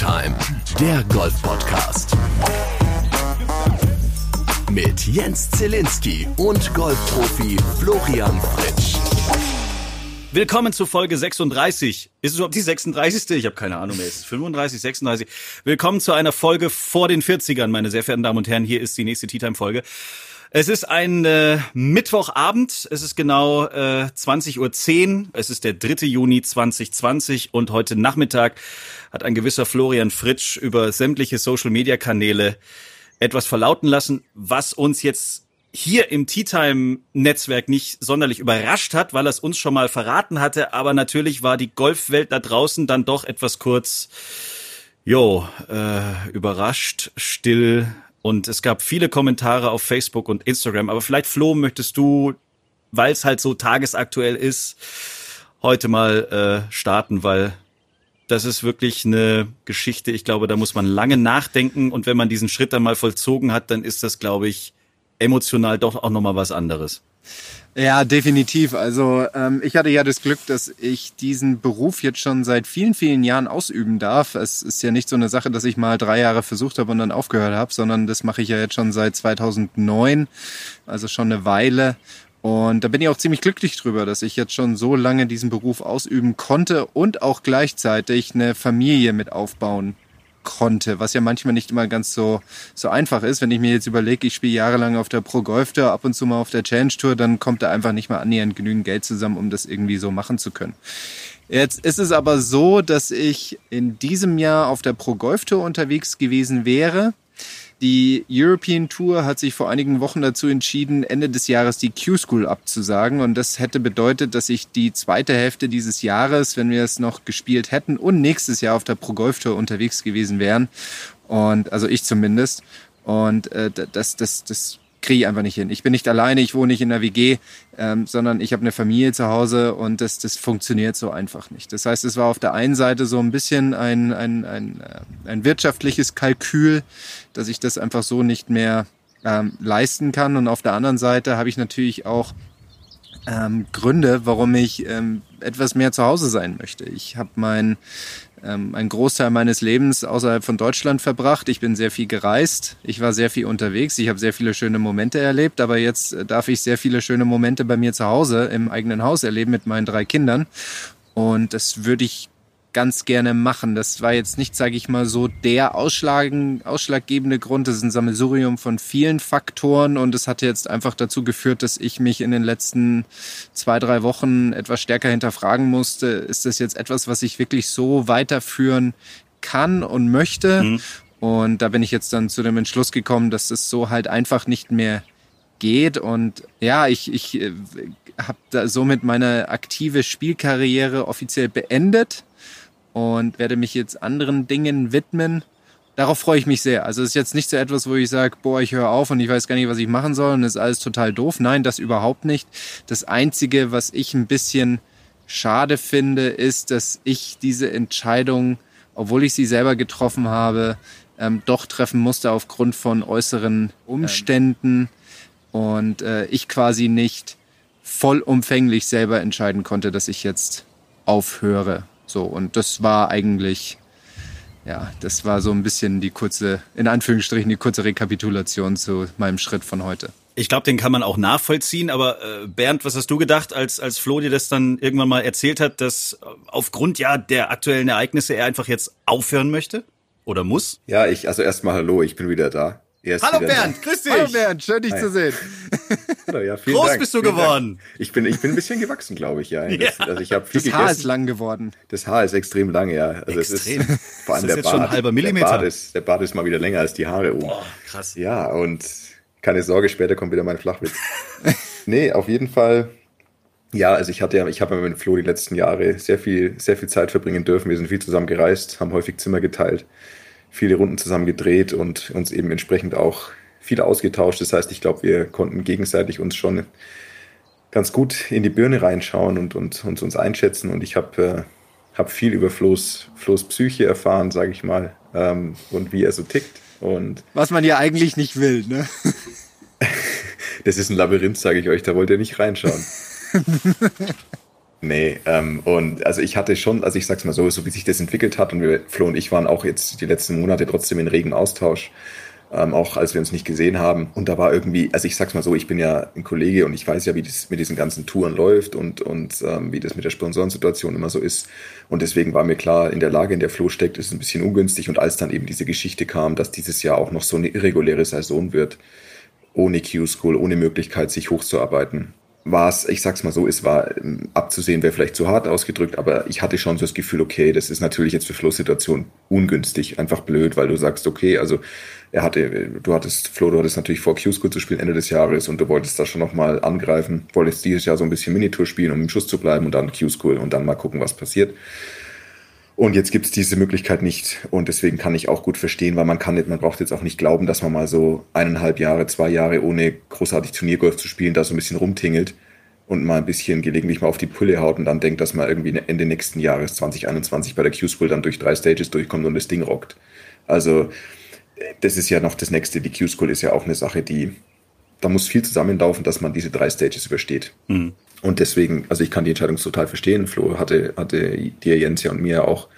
Time, der Golf-Podcast. Mit Jens Zielinski und Golfprofi Florian Fritsch. Willkommen zu Folge 36. Ist es überhaupt die 36.? Ich habe keine Ahnung mehr. Ist es 35, 36? Willkommen zu einer Folge vor den 40ern, meine sehr verehrten Damen und Herren. Hier ist die nächste Tea Time Folge. Es ist ein äh, Mittwochabend, es ist genau äh, 20.10 Uhr, es ist der 3. Juni 2020 und heute Nachmittag hat ein gewisser Florian Fritsch über sämtliche Social-Media-Kanäle etwas verlauten lassen, was uns jetzt hier im Tea Time Netzwerk nicht sonderlich überrascht hat, weil er es uns schon mal verraten hatte, aber natürlich war die Golfwelt da draußen dann doch etwas kurz, jo, äh, überrascht, still, und es gab viele Kommentare auf Facebook und Instagram. Aber vielleicht, Flo, möchtest du, weil es halt so tagesaktuell ist, heute mal äh, starten, weil das ist wirklich eine Geschichte. Ich glaube, da muss man lange nachdenken. Und wenn man diesen Schritt dann mal vollzogen hat, dann ist das, glaube ich, emotional doch auch nochmal was anderes. Ja, definitiv. Also ähm, ich hatte ja das Glück, dass ich diesen Beruf jetzt schon seit vielen, vielen Jahren ausüben darf. Es ist ja nicht so eine Sache, dass ich mal drei Jahre versucht habe und dann aufgehört habe, sondern das mache ich ja jetzt schon seit 2009, also schon eine Weile. Und da bin ich auch ziemlich glücklich drüber, dass ich jetzt schon so lange diesen Beruf ausüben konnte und auch gleichzeitig eine Familie mit aufbauen konnte, was ja manchmal nicht immer ganz so, so einfach ist. Wenn ich mir jetzt überlege, ich spiele jahrelang auf der Pro Golf Tour, ab und zu mal auf der Challenge Tour, dann kommt da einfach nicht mal annähernd genügend Geld zusammen, um das irgendwie so machen zu können. Jetzt ist es aber so, dass ich in diesem Jahr auf der Pro Golf Tour unterwegs gewesen wäre die European Tour hat sich vor einigen Wochen dazu entschieden, Ende des Jahres die Q-School abzusagen. Und das hätte bedeutet, dass ich die zweite Hälfte dieses Jahres, wenn wir es noch gespielt hätten und nächstes Jahr auf der Pro Golf Tour unterwegs gewesen wären. Und also ich zumindest. Und äh, das, das, das kriege ich einfach nicht hin. Ich bin nicht alleine, ich wohne nicht in der WG, ähm, sondern ich habe eine Familie zu Hause und das, das funktioniert so einfach nicht. Das heißt, es war auf der einen Seite so ein bisschen ein, ein, ein, äh, ein wirtschaftliches Kalkül, dass ich das einfach so nicht mehr ähm, leisten kann. Und auf der anderen Seite habe ich natürlich auch ähm, Gründe, warum ich ähm, etwas mehr zu Hause sein möchte. Ich habe mein ähm, einen Großteil meines Lebens außerhalb von Deutschland verbracht. Ich bin sehr viel gereist. Ich war sehr viel unterwegs. Ich habe sehr viele schöne Momente erlebt. Aber jetzt äh, darf ich sehr viele schöne Momente bei mir zu Hause im eigenen Haus erleben mit meinen drei Kindern. Und das würde ich ganz gerne machen. Das war jetzt nicht, sage ich mal so, der ausschlaggebende Grund. Das ist ein Sammelsurium von vielen Faktoren und es hat jetzt einfach dazu geführt, dass ich mich in den letzten zwei, drei Wochen etwas stärker hinterfragen musste. Ist das jetzt etwas, was ich wirklich so weiterführen kann und möchte? Mhm. Und da bin ich jetzt dann zu dem Entschluss gekommen, dass es so halt einfach nicht mehr geht. Und ja, ich, ich äh, habe da somit meine aktive Spielkarriere offiziell beendet und werde mich jetzt anderen Dingen widmen. Darauf freue ich mich sehr. Also es ist jetzt nicht so etwas, wo ich sage, boah, ich höre auf und ich weiß gar nicht, was ich machen soll und ist alles total doof. Nein, das überhaupt nicht. Das Einzige, was ich ein bisschen schade finde, ist, dass ich diese Entscheidung, obwohl ich sie selber getroffen habe, ähm, doch treffen musste aufgrund von äußeren Umständen ähm. und äh, ich quasi nicht vollumfänglich selber entscheiden konnte, dass ich jetzt aufhöre. So, und das war eigentlich, ja, das war so ein bisschen die kurze, in Anführungsstrichen, die kurze Rekapitulation zu meinem Schritt von heute. Ich glaube, den kann man auch nachvollziehen, aber äh, Bernd, was hast du gedacht, als, als Flo dir das dann irgendwann mal erzählt hat, dass aufgrund ja der aktuellen Ereignisse er einfach jetzt aufhören möchte? Oder muss? Ja, ich, also erstmal hallo, ich bin wieder da. Hallo Bernd, grüß dich. Hallo Bernd, schön dich Hi. zu sehen. Hallo, ja, Groß Dank, bist du geworden. Dank. Ich bin, ich bin ein bisschen gewachsen, glaube ich, ja. Das, ja. Also ich habe viel das gegessen. Haar ist lang geworden. Das Haar ist extrem lang, ja. Also extrem. Es ist, vor allem das ist der Bart. Schon ein halber Millimeter. Der Bart, ist, der Bart ist mal wieder länger als die Haare oben. Boah, krass. Ja, und keine Sorge, später kommt wieder mein Flachwitz. nee, auf jeden Fall. Ja, also ich hatte ja, ich habe mit Flo die letzten Jahre sehr viel, sehr viel Zeit verbringen dürfen. Wir sind viel zusammen gereist, haben häufig Zimmer geteilt, viele Runden zusammen gedreht und uns eben entsprechend auch viel ausgetauscht. Das heißt, ich glaube, wir konnten gegenseitig uns schon ganz gut in die Birne reinschauen und, und, und uns einschätzen. Und ich habe äh, hab viel über Flo's, Flo's Psyche erfahren, sage ich mal, ähm, und wie er so tickt. Und Was man ja eigentlich nicht will, ne? das ist ein Labyrinth, sage ich euch, da wollt ihr nicht reinschauen. Nee, ähm, und also ich hatte schon, also ich sag's mal so, so wie sich das entwickelt hat und wir, Flo und ich waren auch jetzt die letzten Monate trotzdem in regen Austausch ähm, auch als wir uns nicht gesehen haben. Und da war irgendwie, also ich sag's mal so, ich bin ja ein Kollege und ich weiß ja, wie das mit diesen ganzen Touren läuft und, und ähm, wie das mit der Sponsorensituation immer so ist. Und deswegen war mir klar, in der Lage, in der Flo steckt, ist es ein bisschen ungünstig. Und als dann eben diese Geschichte kam, dass dieses Jahr auch noch so eine irreguläre Saison wird, ohne Q-School, ohne Möglichkeit, sich hochzuarbeiten, war es, ich sag's mal so, es war ähm, abzusehen, wäre vielleicht zu hart ausgedrückt, aber ich hatte schon so das Gefühl, okay, das ist natürlich jetzt für Flo-Situation ungünstig, einfach blöd, weil du sagst, okay, also er hatte, du hattest, Flo, du hattest natürlich vor, Q-School zu spielen Ende des Jahres und du wolltest da schon nochmal angreifen, wolltest dieses Jahr so ein bisschen Minitour spielen, um im Schuss zu bleiben und dann Q-School und dann mal gucken, was passiert. Und jetzt gibt's diese Möglichkeit nicht. Und deswegen kann ich auch gut verstehen, weil man kann nicht, man braucht jetzt auch nicht glauben, dass man mal so eineinhalb Jahre, zwei Jahre ohne großartig Turniergolf zu spielen, da so ein bisschen rumtingelt und mal ein bisschen gelegentlich mal auf die Pulle haut und dann denkt, dass man irgendwie Ende nächsten Jahres 2021 bei der Q-School dann durch drei Stages durchkommt und das Ding rockt. Also das ist ja noch das nächste. Die Q-School ist ja auch eine Sache, die, da muss viel zusammenlaufen, dass man diese drei Stages übersteht. Mhm. Und deswegen, also ich kann die Entscheidung total verstehen. Flo hatte, hatte dir, Jens ja und mir auch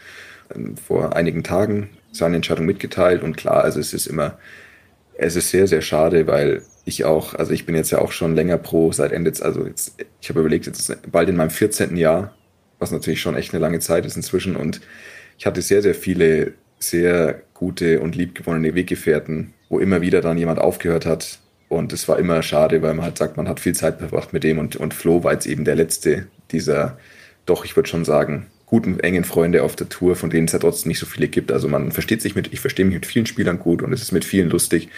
ähm, vor einigen Tagen seine Entscheidung mitgeteilt. Und klar, also es ist immer, es ist sehr, sehr schade, weil ich auch, also ich bin jetzt ja auch schon länger pro seit Ende, also jetzt, ich habe überlegt, jetzt bald in meinem 14. Jahr, was natürlich schon echt eine lange Zeit ist inzwischen. Und ich hatte sehr, sehr viele sehr gute und liebgewonnene Weggefährten, wo immer wieder dann jemand aufgehört hat. Und es war immer schade, weil man halt sagt, man hat viel Zeit verbracht mit dem und, und Flo war jetzt eben der letzte dieser, doch, ich würde schon sagen, guten, engen Freunde auf der Tour, von denen es ja trotzdem nicht so viele gibt. Also man versteht sich mit, ich verstehe mich mit vielen Spielern gut und es ist mit vielen lustig.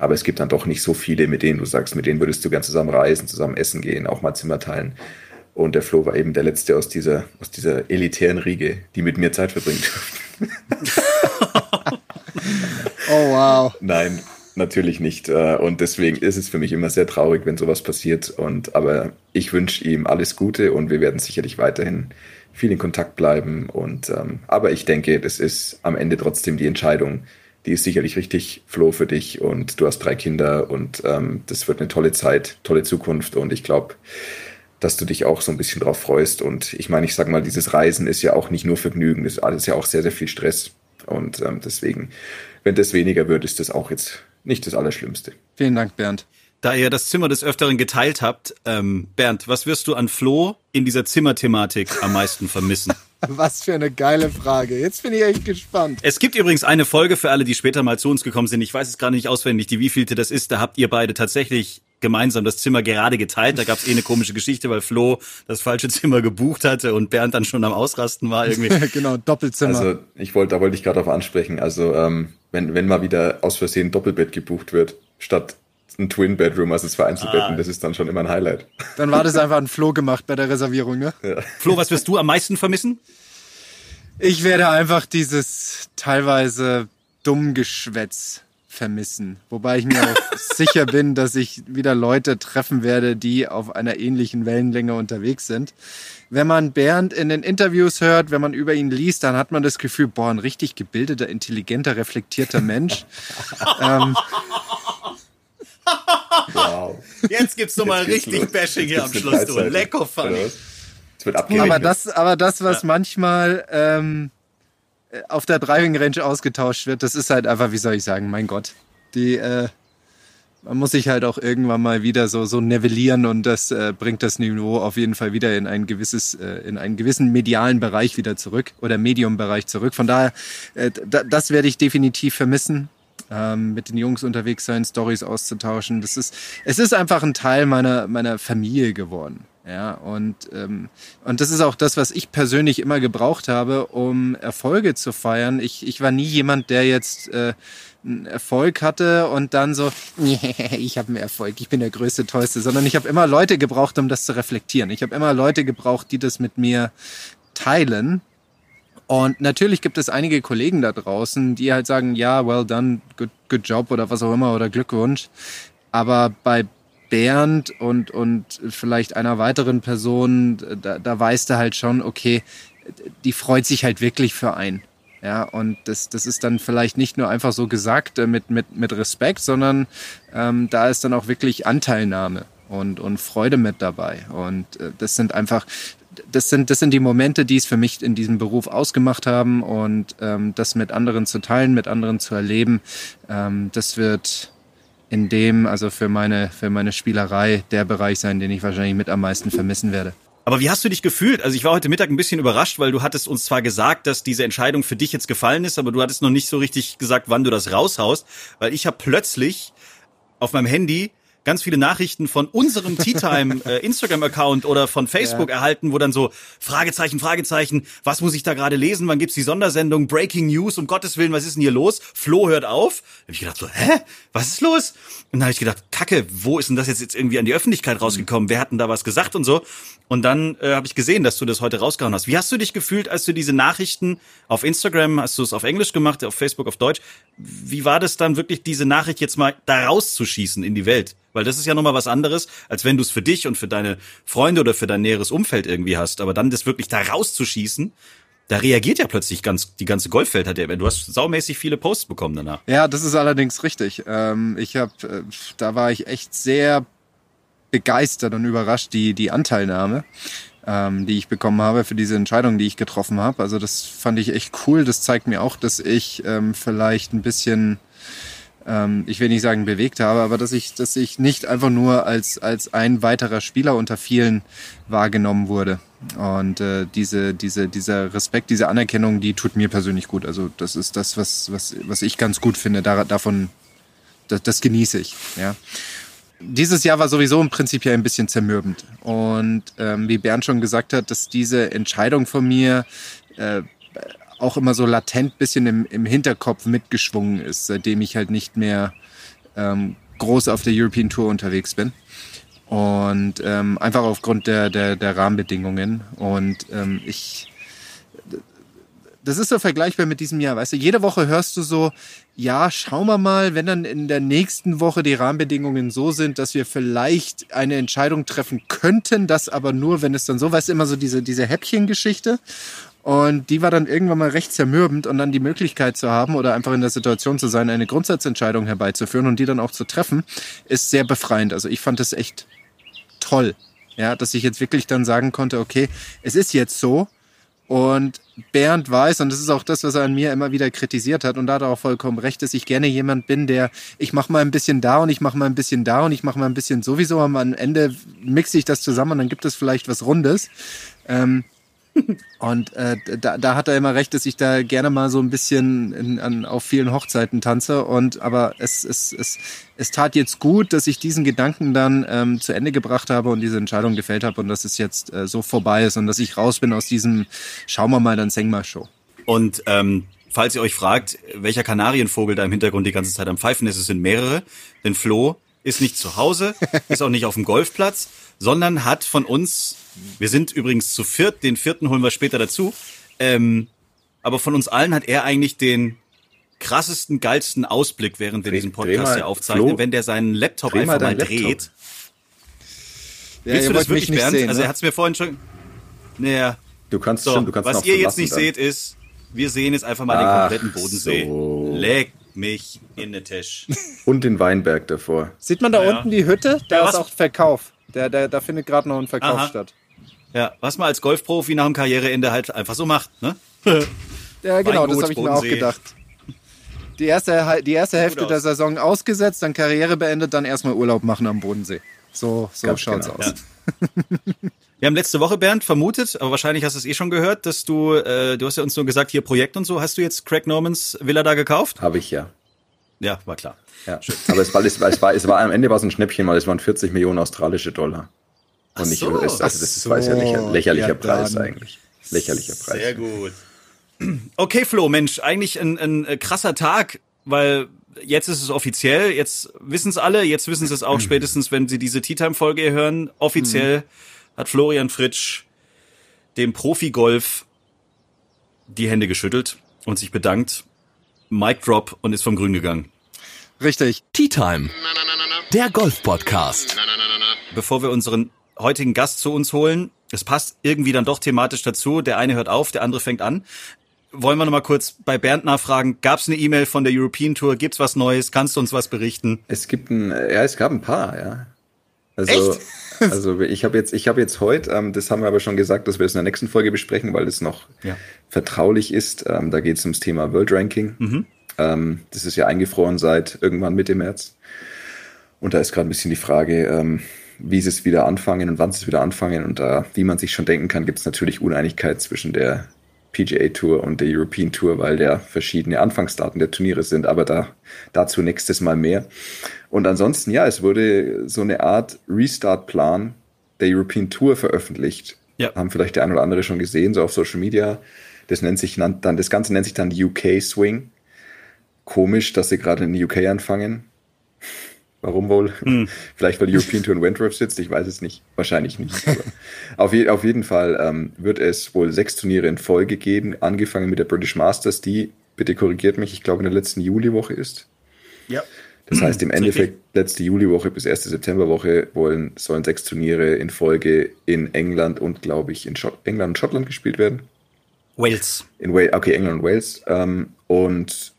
Aber es gibt dann doch nicht so viele, mit denen du sagst, mit denen würdest du gern zusammen reisen, zusammen essen gehen, auch mal Zimmer teilen. Und der Flo war eben der letzte aus dieser, aus dieser elitären Riege, die mit mir Zeit verbringt. oh wow. Nein, natürlich nicht. Äh, und deswegen ist es für mich immer sehr traurig, wenn sowas passiert. Und aber ich wünsche ihm alles Gute und wir werden sicherlich weiterhin viel in Kontakt bleiben. Und ähm, aber ich denke, das ist am Ende trotzdem die Entscheidung. Die ist sicherlich richtig, Flo, für dich. Und du hast drei Kinder und ähm, das wird eine tolle Zeit, tolle Zukunft. Und ich glaube, dass du dich auch so ein bisschen drauf freust. Und ich meine, ich sag mal, dieses Reisen ist ja auch nicht nur Vergnügen, das ist ja auch sehr, sehr viel Stress. Und ähm, deswegen, wenn das weniger wird, ist das auch jetzt nicht das Allerschlimmste. Vielen Dank, Bernd. Da ihr das Zimmer des Öfteren geteilt habt, ähm, Bernd, was wirst du an Flo in dieser Zimmerthematik am meisten vermissen? Was für eine geile Frage. Jetzt bin ich echt gespannt. Es gibt übrigens eine Folge für alle, die später mal zu uns gekommen sind. Ich weiß es gerade nicht auswendig, die wievielte das ist. Da habt ihr beide tatsächlich gemeinsam das Zimmer gerade geteilt. Da gab es eh eine komische Geschichte, weil Flo das falsche Zimmer gebucht hatte und Bernd dann schon am Ausrasten war irgendwie. genau, Doppelzimmer. Also ich wollte, da wollte ich gerade darauf ansprechen. Also ähm, wenn, wenn mal wieder aus Versehen Doppelbett gebucht wird, statt ein Twin Bedroom, also zwei Einzelbetten, ah. das ist dann schon immer ein Highlight. Dann war das einfach ein Flo gemacht bei der Reservierung, ne? Ja. Flo, was wirst du am meisten vermissen? Ich werde einfach dieses teilweise dumm Geschwätz vermissen. Wobei ich mir auch sicher bin, dass ich wieder Leute treffen werde, die auf einer ähnlichen Wellenlänge unterwegs sind. Wenn man Bernd in den Interviews hört, wenn man über ihn liest, dann hat man das Gefühl, boah, ein richtig gebildeter, intelligenter, reflektierter Mensch. ähm, wow. Jetzt gibt's nochmal richtig los. Bashing hier am Schluss, du. Lecko funny. Aber das, aber das, was ja. manchmal ähm, auf der Driving Range ausgetauscht wird, das ist halt einfach, wie soll ich sagen, mein Gott. Die, äh, man muss sich halt auch irgendwann mal wieder so, so nivellieren und das äh, bringt das Niveau auf jeden Fall wieder in ein gewisses, äh, in einen gewissen medialen Bereich wieder zurück oder Medium-Bereich zurück. Von daher, äh, das werde ich definitiv vermissen. Ähm, mit den Jungs unterwegs sein, Stories auszutauschen. Das ist, es ist einfach ein Teil meiner, meiner Familie geworden. Ja, und, ähm, und das ist auch das, was ich persönlich immer gebraucht habe, um Erfolge zu feiern. Ich, ich war nie jemand, der jetzt äh, einen Erfolg hatte und dann so, ich habe einen Erfolg, ich bin der größte, tollste, sondern ich habe immer Leute gebraucht, um das zu reflektieren. Ich habe immer Leute gebraucht, die das mit mir teilen. Und natürlich gibt es einige Kollegen da draußen, die halt sagen, ja, well done, good, good job oder was auch immer oder Glückwunsch. Aber bei Bernd und, und vielleicht einer weiteren Person, da, da weißt du halt schon, okay, die freut sich halt wirklich für einen. Ja, und das, das ist dann vielleicht nicht nur einfach so gesagt äh, mit, mit, mit Respekt, sondern ähm, da ist dann auch wirklich Anteilnahme und, und Freude mit dabei. Und äh, das sind einfach, das sind, das sind die Momente, die es für mich in diesem Beruf ausgemacht haben und ähm, das mit anderen zu teilen, mit anderen zu erleben, ähm, das wird in dem, also für meine, für meine Spielerei, der Bereich sein, den ich wahrscheinlich mit am meisten vermissen werde. Aber wie hast du dich gefühlt? Also ich war heute Mittag ein bisschen überrascht, weil du hattest uns zwar gesagt, dass diese Entscheidung für dich jetzt gefallen ist, aber du hattest noch nicht so richtig gesagt, wann du das raushaust, weil ich habe plötzlich auf meinem Handy ganz viele Nachrichten von unserem Tea Time äh, Instagram Account oder von Facebook ja. erhalten, wo dann so Fragezeichen, Fragezeichen, was muss ich da gerade lesen? Wann gibt's die Sondersendung? Breaking News, um Gottes Willen, was ist denn hier los? Flo hört auf. Da hab ich gedacht so, hä? Was ist los? Und dann habe ich gedacht, Kacke, wo ist denn das jetzt, jetzt irgendwie an die Öffentlichkeit rausgekommen? Wer hat denn da was gesagt und so? Und dann äh, habe ich gesehen, dass du das heute rausgehauen hast. Wie hast du dich gefühlt, als du diese Nachrichten auf Instagram, hast du es auf Englisch gemacht, auf Facebook auf Deutsch? Wie war das dann wirklich, diese Nachricht jetzt mal da rauszuschießen in die Welt? Weil das ist ja nochmal was anderes, als wenn du es für dich und für deine Freunde oder für dein näheres Umfeld irgendwie hast. Aber dann das wirklich da rauszuschießen, da reagiert ja plötzlich ganz die ganze Golfwelt hat ja. Du hast saumäßig viele Posts bekommen danach. Ja, das ist allerdings richtig. Ähm, ich habe, äh, da war ich echt sehr begeistert und überrascht die die Anteilnahme, ähm, die ich bekommen habe für diese Entscheidung, die ich getroffen habe. Also das fand ich echt cool. Das zeigt mir auch, dass ich ähm, vielleicht ein bisschen ähm, ich will nicht sagen bewegt habe, aber dass ich, dass ich nicht einfach nur als, als ein weiterer Spieler unter vielen wahrgenommen wurde. Und äh, diese, diese, dieser Respekt, diese Anerkennung, die tut mir persönlich gut. Also das ist das, was, was, was ich ganz gut finde. Da, davon, das, das genieße ich. Ja. Dieses Jahr war sowieso im Prinzip ja ein bisschen zermürbend. Und ähm, wie Bernd schon gesagt hat, dass diese Entscheidung von mir äh, auch immer so latent bisschen im, im Hinterkopf mitgeschwungen ist, seitdem ich halt nicht mehr ähm, groß auf der European Tour unterwegs bin. Und ähm, einfach aufgrund der, der, der Rahmenbedingungen. Und ähm, ich, das ist so vergleichbar mit diesem Jahr, weißt du, jede Woche hörst du so, ja, schauen wir mal, wenn dann in der nächsten Woche die Rahmenbedingungen so sind, dass wir vielleicht eine Entscheidung treffen könnten, das aber nur, wenn es dann so, weißt du, immer so diese, diese Häppchengeschichte. Und die war dann irgendwann mal recht zermürbend und dann die Möglichkeit zu haben oder einfach in der Situation zu sein, eine Grundsatzentscheidung herbeizuführen und die dann auch zu treffen, ist sehr befreiend. Also ich fand es echt toll, ja, dass ich jetzt wirklich dann sagen konnte, okay, es ist jetzt so und Bernd weiß, und das ist auch das, was er an mir immer wieder kritisiert hat, und da hat er auch vollkommen recht, dass ich gerne jemand bin, der, ich mache mal ein bisschen da und ich mache mal ein bisschen da und ich mache mal ein bisschen sowieso, aber am Ende mixe ich das zusammen und dann gibt es vielleicht was Rundes. Ähm, und äh, da, da hat er immer recht, dass ich da gerne mal so ein bisschen in, an, auf vielen Hochzeiten tanze. Und aber es, es, es, es tat jetzt gut, dass ich diesen Gedanken dann ähm, zu Ende gebracht habe und diese Entscheidung gefällt habe und dass es jetzt äh, so vorbei ist und dass ich raus bin aus diesem Schauen wir mal dann Sengma Show. Und ähm, falls ihr euch fragt, welcher Kanarienvogel da im Hintergrund die ganze Zeit am Pfeifen ist, es sind mehrere. Denn Flo ist nicht zu Hause, ist auch nicht auf dem Golfplatz, sondern hat von uns wir sind übrigens zu viert, den vierten holen wir später dazu. Ähm, aber von uns allen hat er eigentlich den krassesten, geilsten Ausblick, während wir diesen Podcast hier aufzeichnen, Flo, wenn der seinen Laptop einfach mal dreht. Laptop. Ja, Willst du das wirklich, Bernd? Sehen, also er ne? hat es mir vorhin schon. Naja. Du kannst so, schon, du kannst Was ihr jetzt nicht dann. seht, ist, wir sehen jetzt einfach mal Ach, den kompletten Bodensee. So. Leck mich in den Tisch. Und den Weinberg davor. Sieht man da ja. unten die Hütte? Da ja, ist auch Verkauf. Der, der, da findet gerade noch ein Verkauf Aha. statt. Ja, was man als Golfprofi nach dem Karriereende halt einfach so macht, ne? ja, genau, das habe ich mir auch gedacht. Die erste, die erste Hälfte der Saison ausgesetzt, dann Karriere beendet, dann erstmal Urlaub machen am Bodensee. So, so Ganz schaut's genau. aus. Ja. Wir haben letzte Woche, Bernd, vermutet, aber wahrscheinlich hast du es eh schon gehört, dass du, äh, du hast ja uns nur gesagt, hier Projekt und so. Hast du jetzt Craig Normans Villa da gekauft? Habe ich ja. Ja, war klar. Ja, aber es war, es war, es war, es war am Ende war es ein Schnäppchen, weil es waren 40 Millionen australische Dollar. Und nicht, so. also das ist, war ja lächer, lächerlicher ja, Preis eigentlich. Lächerlicher Preis. Sehr gut. Okay, Flo, Mensch, eigentlich ein, ein äh, krasser Tag, weil jetzt ist es offiziell, jetzt wissen es alle, jetzt wissen sie es auch spätestens, wenn sie diese Tea Time Folge hören. Offiziell mhm. hat Florian Fritsch dem Profi-Golf die Hände geschüttelt und sich bedankt. Mic Drop und ist vom Grün gegangen. Richtig. Tea Time. Der Golf-Podcast. Bevor wir unseren heutigen Gast zu uns holen, es passt irgendwie dann doch thematisch dazu. Der eine hört auf, der andere fängt an. Wollen wir noch mal kurz bei Bernd nachfragen? Gab es eine E-Mail von der European Tour? Gibt's was Neues? Kannst du uns was berichten? Es gibt ein, ja, es gab ein paar, ja. Also, Echt? also ich habe jetzt, ich habe jetzt heute, ähm, das haben wir aber schon gesagt, dass wir es in der nächsten Folge besprechen, weil es noch Ja. vertraulich ist. Ähm, da geht es ums Thema World Ranking. Ähm, das ist ja eingefroren seit irgendwann Mitte März. Und da ist gerade ein bisschen die Frage, ähm, wie sie es wieder anfangen und wann sie es wieder anfangen. Und da, wie man sich schon denken kann, gibt es natürlich Uneinigkeit zwischen der PGA Tour und der European Tour, weil der verschiedene Anfangsdaten der Turniere sind, aber da dazu nächstes Mal mehr. Und ansonsten, ja, es wurde so eine Art Restart-Plan der European Tour veröffentlicht. Ja. Haben vielleicht der ein oder andere schon gesehen, so auf Social Media. Das nennt sich dann, das Ganze nennt sich dann UK Swing. Komisch, dass sie gerade in UK anfangen. Warum wohl? Vielleicht, weil die European Tour in Wentworth sitzt, ich weiß es nicht. Wahrscheinlich nicht. Auf, je, auf jeden Fall ähm, wird es wohl sechs Turniere in Folge geben, angefangen mit der British Masters, die, bitte korrigiert mich, ich glaube in der letzten Juliwoche ist. Ja. Das heißt, im Endeffekt, letzte Juliwoche bis erste Septemberwoche wollen, sollen sechs Turniere in Folge in England und, glaube ich, in Schott England und Schottland gespielt werden. Wales. In Wales, okay, England und Wales. Ähm, und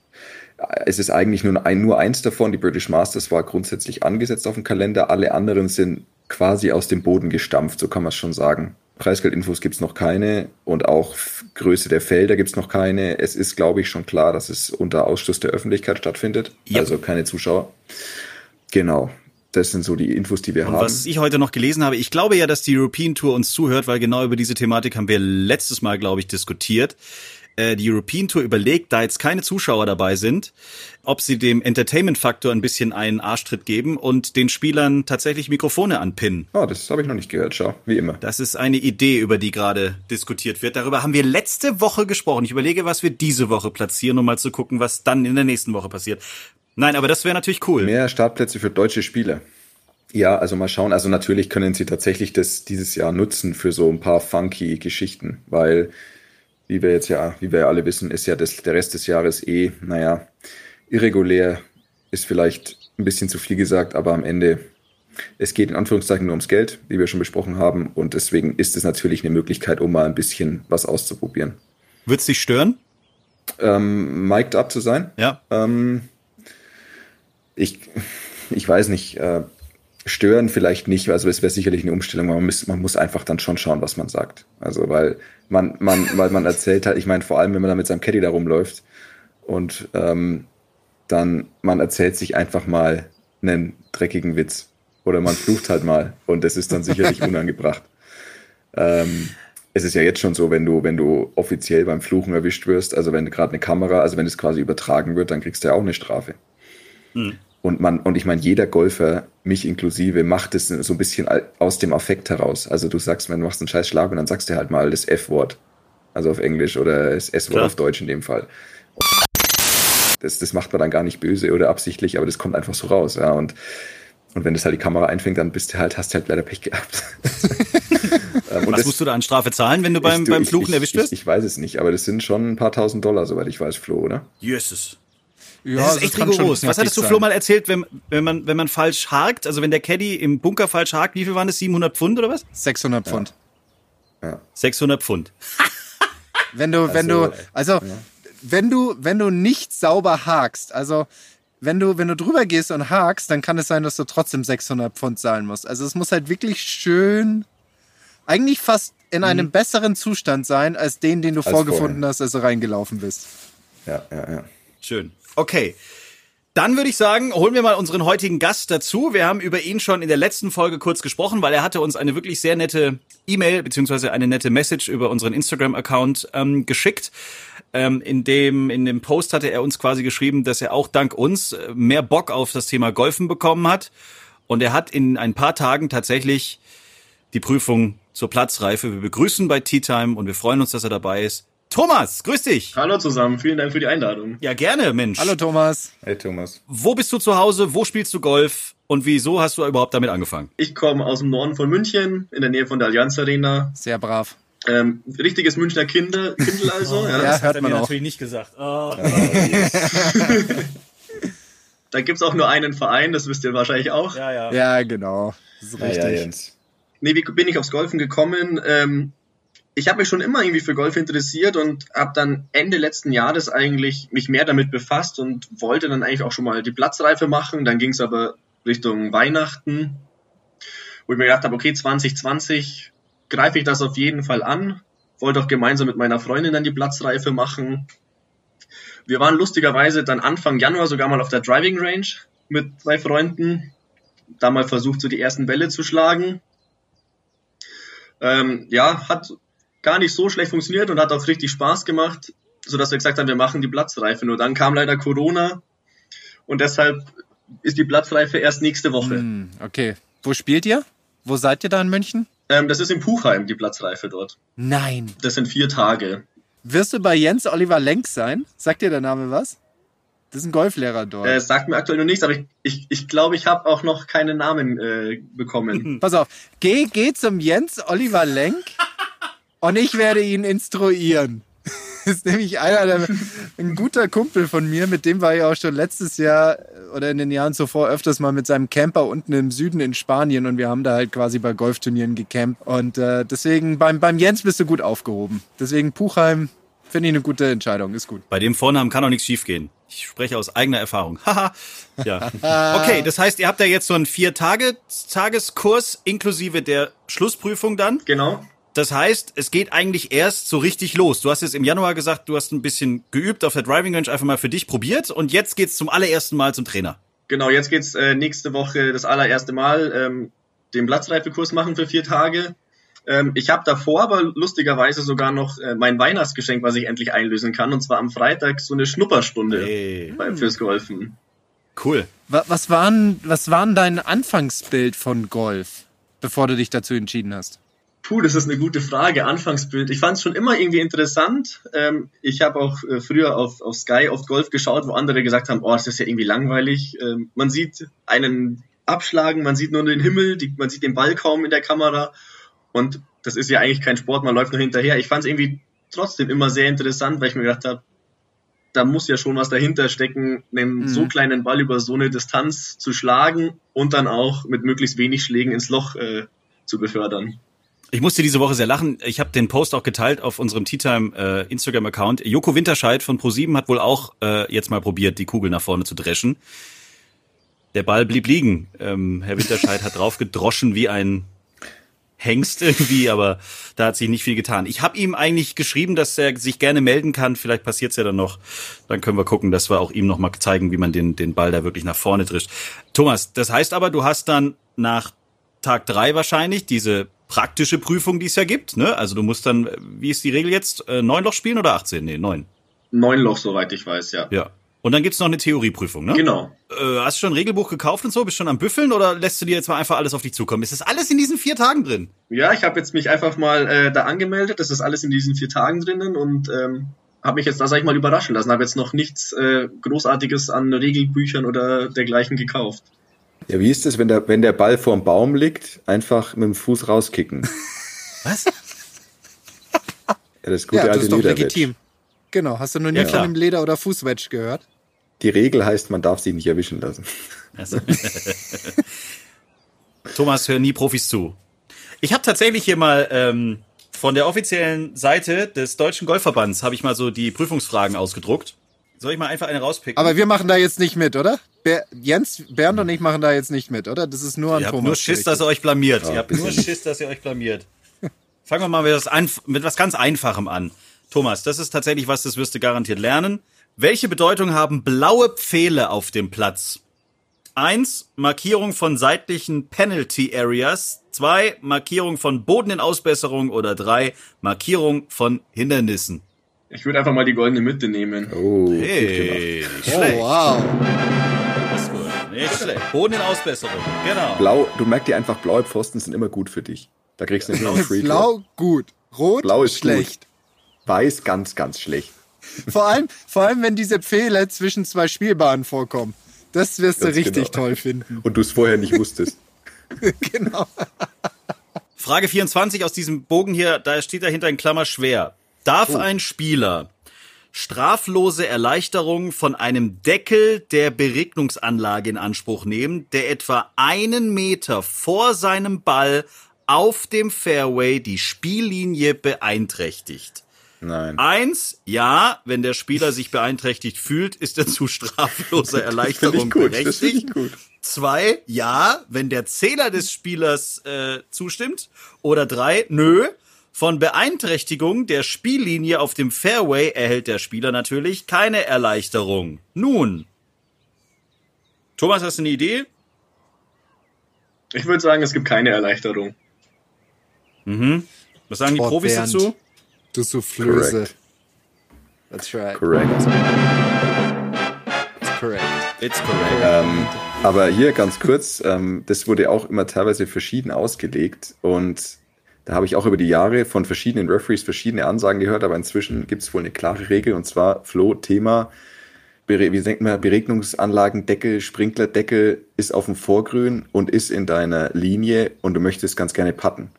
es ist eigentlich nur, ein, nur eins davon. Die British Masters war grundsätzlich angesetzt auf dem Kalender. Alle anderen sind quasi aus dem Boden gestampft, so kann man es schon sagen. Preisgeldinfos gibt es noch keine und auch Größe der Felder gibt es noch keine. Es ist, glaube ich, schon klar, dass es unter Ausschluss der Öffentlichkeit stattfindet. Ja. Also keine Zuschauer. Genau. Das sind so die Infos, die wir Und haben. was ich heute noch gelesen habe, ich glaube ja, dass die European Tour uns zuhört, weil genau über diese Thematik haben wir letztes Mal, glaube ich, diskutiert. Äh, Die European Tour überlegt, da jetzt keine Zuschauer dabei sind, ob sie dem Entertainment-Faktor ein bisschen einen Arschtritt geben und den Spielern tatsächlich Mikrofone anpinnen. Ah, das habe ich noch nicht gehört. Schau, wie immer. Das ist eine Idee, über die gerade diskutiert wird. Darüber haben wir letzte Woche gesprochen. Ich überlege, was wir diese Woche platzieren, um mal zu gucken, was dann in der nächsten Woche passiert. Nein, aber das wäre natürlich cool. Mehr Startplätze für deutsche Spieler. Ja, also mal schauen. Also natürlich können sie tatsächlich das dieses Jahr nutzen für so ein paar funky Geschichten, weil, wie wir jetzt ja, wie wir ja alle wissen, ist ja das, der Rest des Jahres eh, naja, irregulär, ist vielleicht ein bisschen zu viel gesagt, aber am Ende, es geht in Anführungszeichen nur ums Geld, wie wir schon besprochen haben, und deswegen ist es natürlich eine Möglichkeit, um mal ein bisschen was auszuprobieren. Wird's dich stören? Ähm, mic'd up zu sein, Ja. ähm, ich, ich weiß nicht, äh, stören vielleicht nicht, also es wäre sicherlich eine Umstellung, aber man muss, man muss einfach dann schon schauen, was man sagt. Also weil man, man, weil man erzählt halt, ich meine, vor allem wenn man da mit seinem Caddy da rumläuft und ähm, dann man erzählt sich einfach mal einen dreckigen Witz oder man flucht halt mal und das ist dann sicherlich unangebracht. Ähm, es ist ja jetzt schon so, wenn du, wenn du offiziell beim Fluchen erwischt wirst, also wenn gerade eine Kamera, also wenn es quasi übertragen wird, dann kriegst du ja auch eine Strafe. Und man, und ich meine, jeder Golfer, mich inklusive, macht es so ein bisschen aus dem Affekt heraus. Also du sagst, wenn du machst einen scheiß Schlag und dann sagst du halt mal das F-Wort. Also auf Englisch oder das S-Wort auf Deutsch in dem Fall. Das, das macht man dann gar nicht böse oder absichtlich, aber das kommt einfach so raus, ja. Und, und wenn das halt die Kamera einfängt, dann bist du halt, hast du halt leider Pech gehabt. Ähm, und Was das- musst du da an Strafe zahlen, wenn du beim, ich, beim ich- Fluchen ich, erwischt ich, wirst? ich weiß es nicht, aber das sind schon ein paar tausend Dollar, soweit ich weiß, Flo, oder? Jesus. Ja, Das ist echt kann schon rigoros. Was hattest du sein. Flo mal erzählt, wenn, wenn man, wenn man falsch hakt, also wenn der Caddy im Bunker falsch hakt, wie viel waren das? 700 Pfund oder was? 600 Pfund. 600 Pfund. Wenn du, wenn Also, du, also, wenn du, wenn du nicht sauber hakst, also, wenn du, wenn du drüber gehst und hakst, dann kann es sein, dass du trotzdem 600 Pfund zahlen musst. Also, es muss halt wirklich schön, eigentlich fast in einem besseren Zustand sein, als den, den du vorgefunden vorher. hast, als du reingelaufen bist. Ja, ja, ja. Schön. Okay. Dann würde ich sagen, holen wir mal unseren heutigen Gast dazu. Wir haben über ihn schon in der letzten Folge kurz gesprochen, weil er hatte uns eine wirklich sehr nette E-Mail beziehungsweise eine nette Message über unseren Instagram-Account ähm, geschickt. Ähm, in dem in dem Post hatte er uns quasi geschrieben, dass er auch dank uns äh, mehr Bock auf das Thema Golfen bekommen hat. Und er hat in ein paar Tagen tatsächlich die Prüfung zur Platzreife. Wir begrüßen bei Tea Time und wir freuen uns, dass er dabei ist. Thomas, grüß dich. Hallo zusammen, vielen Dank für die Einladung. Ja, gerne, Mensch. Hallo Thomas. Hey Thomas. Wo bist du zu Hause? Wo spielst du Golf? Und wieso hast du überhaupt damit angefangen? Ich komme aus dem Norden von München, in der Nähe von der Allianz Arena. Sehr brav. Ähm, richtiges Münchner Kinder, Kindle also. ja. Ja, hört man auch. nicht gesagt. Oh. Da gibt's auch nur einen Verein, das wisst ihr wahrscheinlich auch. Ja, ja. Ja, genau. Das ist Ja, richtig. ja, Jens. Nee, wie bin ich aufs Golfen gekommen? Ähm, ich habe mich schon immer irgendwie für Golf interessiert und habe dann Ende letzten Jahres eigentlich mich mehr damit befasst und wollte dann eigentlich auch schon mal die Platzreife machen. Dann ging's aber Richtung Weihnachten. wo ich mir gedacht habe, okay, 2020 greife ich das auf jeden Fall an. Wollte auch gemeinsam mit meiner Freundin dann die Platzreife machen. Wir waren lustigerweise dann Anfang Januar sogar mal auf der Driving Range mit zwei Freunden. Da mal versucht, so die ersten Bälle zu schlagen. Ähm, ja, hat gar nicht so schlecht funktioniert und hat auch richtig Spaß gemacht, sodass wir gesagt haben, wir machen die Platzreife. Nur dann kam leider Corona und deshalb ist die Platzreife erst nächste Woche. Hm, okay. Wo spielt ihr? Wo seid ihr da in München? Ähm, das ist in Puchheim, die Platzreife dort. Nein. Das sind vier Tage. Wirst du bei Jens Oliver Lenk sein? Sagt dir der Name was? Das ist ein Golflehrer dort. Äh, sagt mir aktuell noch nichts, aber ich glaube, ich, ich, glaub, ich habe auch noch keinen Namen äh, bekommen. Pass auf, geh, geh zum Jens Oliver Lenk und ich werde ihn instruieren. Das ist nämlich einer der, ein guter Kumpel von mir, mit dem war ich auch schon letztes Jahr oder in den Jahren zuvor öfters mal mit seinem Camper unten im Süden in Spanien und wir haben da halt quasi bei Golfturnieren gecampt. Und äh, deswegen beim, beim Jens bist du gut aufgehoben. Deswegen Puchheim finde ich eine gute Entscheidung, ist gut. Bei dem Vornamen kann auch nichts schiefgehen. Ich spreche aus eigener Erfahrung. Haha. ja. Okay, das heißt, ihr habt ja jetzt so einen Vier-Tage-Tageskurs inklusive der Schlussprüfung dann. Genau. Das heißt, es geht eigentlich erst so richtig los. Du hast jetzt im Januar gesagt, du hast ein bisschen geübt auf der Driving Range, einfach mal für dich probiert und jetzt geht's zum allerersten Mal zum Trainer. Genau, jetzt geht's äh, nächste Woche das allererste Mal ähm, den Platzreifekurs machen für vier Tage. Ähm, ich habe davor aber lustigerweise sogar noch äh, mein Weihnachtsgeschenk, was ich endlich einlösen kann, und zwar am Freitag so eine Schnupperstunde Hey. fürs Golfen. Cool. Wa- Was waren, was waren dein Anfangsbild von Golf, bevor du dich dazu entschieden hast? Puh, das ist eine gute Frage. Anfangsbild. Ich fand es schon immer irgendwie interessant. Ähm, ich habe auch äh, früher auf, auf Sky oft Golf geschaut, wo andere gesagt haben, oh, das ist ja irgendwie langweilig. Ähm, man sieht einen abschlagen, man sieht nur den Himmel, die, man sieht den Ball kaum in der Kamera. Und das ist ja eigentlich kein Sport, man läuft nur hinterher. Ich fand es irgendwie trotzdem immer sehr interessant, weil ich mir gedacht habe, da muss ja schon was dahinter stecken, einen Mhm. so kleinen Ball über so eine Distanz zu schlagen und dann auch mit möglichst wenig Schlägen ins Loch äh, zu befördern. Ich musste diese Woche sehr lachen. Ich habe den Post auch geteilt auf unserem Tea Time äh, Instagram Account. Joko Winterscheid von Pro7 hat wohl auch äh, jetzt mal probiert, die Kugel nach vorne zu dreschen. Der Ball blieb liegen. Ähm, Herr Winterscheid hat drauf gedroschen wie ein Hengst irgendwie, aber da hat sich nicht viel getan. Ich habe ihm eigentlich geschrieben, dass er sich gerne melden kann. Vielleicht passiert's ja dann noch. Dann können wir gucken, dass wir auch ihm noch mal zeigen, wie man den, den Ball da wirklich nach vorne drischt. Thomas, das heißt aber, du hast dann nach Tag drei wahrscheinlich diese praktische Prüfung, die es ja gibt. Ne? Also du musst dann, wie ist die Regel jetzt, äh, neun Loch spielen oder 18? Nee, neun. Neun Loch, soweit ich weiß, ja. Ja. Und dann gibt's noch eine Theorieprüfung, ne? Genau. Äh, hast du schon ein Regelbuch gekauft und so? Bist schon am Büffeln oder lässt du dir jetzt mal einfach alles auf dich zukommen? Ist das alles in diesen vier Tagen drin? Ja, ich habe jetzt mich einfach mal äh, da angemeldet. Das ist alles in diesen vier Tagen drinnen und ähm, habe mich jetzt da, sag ich mal, überraschen lassen. Habe jetzt noch nichts äh, Großartiges an Regelbüchern oder dergleichen gekauft. Ja, wie ist es, wenn der, wenn der Ball vorm Baum liegt, einfach mit dem Fuß rauskicken? Was? Ja, das gute ja, das alte ist doch legitim. Genau, hast du noch nie Ja, von einem Leder- oder Fußwedge gehört? Die Regel heißt, man darf sich nicht erwischen lassen. Also. Thomas, hör nie Profis zu. Ich habe tatsächlich hier mal ähm, von der offiziellen Seite des Deutschen Golfverbands habe ich mal so die Prüfungsfragen ausgedruckt. Soll ich mal einfach eine rauspicken? Aber wir machen da jetzt nicht mit, oder? Ber Jens, Bernd und ich machen da jetzt nicht mit, oder? Das ist nur an Ihr habt Thomas. nur Schiss, dass ihr euch blamiert. Ja, ihr habt nur. Schiss, dass ihr euch blamiert. Fangen wir mal mit was, mit was ganz Einfachem an. Thomas, das ist tatsächlich was, das wirst du garantiert lernen. Welche Bedeutung haben blaue Pfähle auf dem Platz? Eins, Markierung von seitlichen Penalty Areas. Zwei, Markierung von Boden in Ausbesserung. Oder drei, Markierung von Hindernissen. Ich würde einfach mal die goldene Mitte nehmen. Oh. Hey, Oh, schlecht. wow. Das ist gut. Nicht schlecht. Boden in Ausbesserung. Genau. Blau, du merkst dir einfach, blaue Pfosten sind immer gut für dich. Da kriegst du nicht noch Free Blau gut, rot Blau ist schlecht. gut. Weiß ganz, ganz schlecht. Vor allem, vor allem, wenn diese Pfähle zwischen zwei Spielbahnen vorkommen. Das wirst du Ganz richtig genau. toll finden. Und du es vorher nicht wusstest. genau. Frage 24 aus diesem Bogen hier, da steht dahinter in Klammer schwer. Darf ein Spieler straflose Erleichterung von einem Deckel der Beregnungsanlage in Anspruch nehmen, der etwa einen Meter vor seinem Ball auf dem Fairway die Spiellinie beeinträchtigt? Nein. Eins, ja, wenn der Spieler sich beeinträchtigt fühlt, ist er zu strafloser Erleichterung gut. Berechtigt. Zwei, ja, wenn der Zähler des Spielers äh, zustimmt. Oder drei, nö. Von Beeinträchtigung der Spiellinie auf dem Fairway erhält der Spieler natürlich keine Erleichterung. Nun. Thomas, hast du eine Idee? Ich würde sagen, es gibt keine Erleichterung. Mhm. Was sagen die Profis Bernd. dazu? Du Soufflöse. Correct. That's right. Correct. That's correct. It's correct. Ähm, aber hier ganz kurz, ähm, das wurde auch immer teilweise verschieden ausgelegt und da habe ich auch über die Jahre von verschiedenen Referees verschiedene Ansagen gehört, aber inzwischen gibt es wohl eine klare Regel und zwar Flo, Thema, wie denkt man, Beregnungsanlagendeckel, Sprinklerdeckel ist auf dem Vorgrün und ist in deiner Linie und du möchtest ganz gerne putten.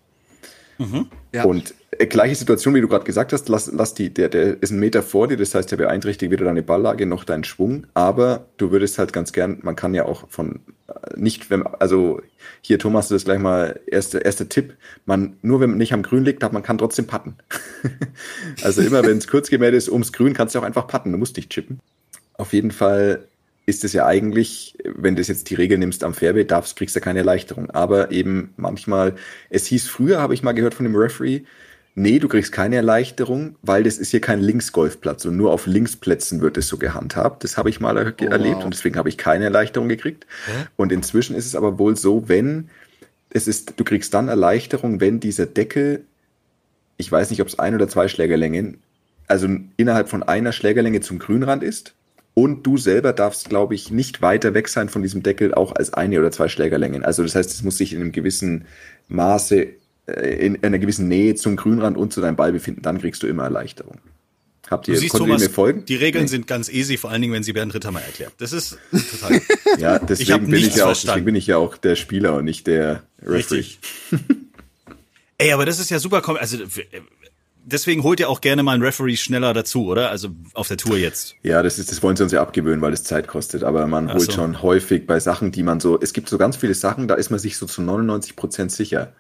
Ja. Und äh, gleiche Situation, wie du gerade gesagt hast, lass, lass die, der, der ist ein Meter vor dir, das heißt, der beeinträchtigt weder deine Balllage noch deinen Schwung, aber du würdest halt ganz gern, man kann ja auch von nicht, wenn, also hier Thomas, das gleich mal erster erster Tipp, man, nur wenn man nicht am Grün liegt, hat man kann trotzdem putten. also immer wenn es kurz gemeldet ist ums Grün, kannst du auch einfach putten, du musst nicht chippen. Auf jeden Fall ist es ja eigentlich, wenn du jetzt die Regel nimmst am Fairway, darfst, kriegst du keine Erleichterung. Aber eben manchmal, es hieß früher, habe ich mal gehört von dem Referee, nee, du kriegst keine Erleichterung, weil das ist hier kein Linksgolfplatz und nur auf Linksplätzen wird es so gehandhabt. Das habe ich mal er Oh, erlebt wow. und deswegen habe ich keine Erleichterung gekriegt. Und inzwischen ist es aber wohl so, wenn es ist, du kriegst dann Erleichterung, wenn dieser Deckel, ich weiß nicht, ob es ein oder zwei Schlägerlängen, also innerhalb von einer Schlägerlänge zum Grünrand ist. Und du selber darfst, glaube ich, nicht weiter weg sein von diesem Deckel, auch als eine oder zwei Schlägerlängen. Also das heißt, es muss sich in einem gewissen Maße, äh, in einer gewissen Nähe zum Grünrand und zu deinem Ball befinden. Dann kriegst du immer Erleichterung. Habt ihr, siehst, konntet ihr Thomas, mir folgen? die Regeln Nee. sind ganz easy, vor allen Dingen, wenn sie Bernd Ritter mal erklärt. Das ist total. Ja, Ich deswegen bin nichts ich ja auch, verstanden. deswegen bin ich ja auch der Spieler und nicht der Referee. Ey, aber das ist ja super. Also äh, deswegen holt ihr auch gerne mal einen Referee schneller dazu, oder? Also auf der Tour jetzt. Ja, das ist, das wollen sie uns ja abgewöhnen, weil es Zeit kostet. Aber man holt so. schon häufig bei Sachen, die man so, es gibt so ganz viele Sachen, da ist man sich so zu 99 Prozent sicher.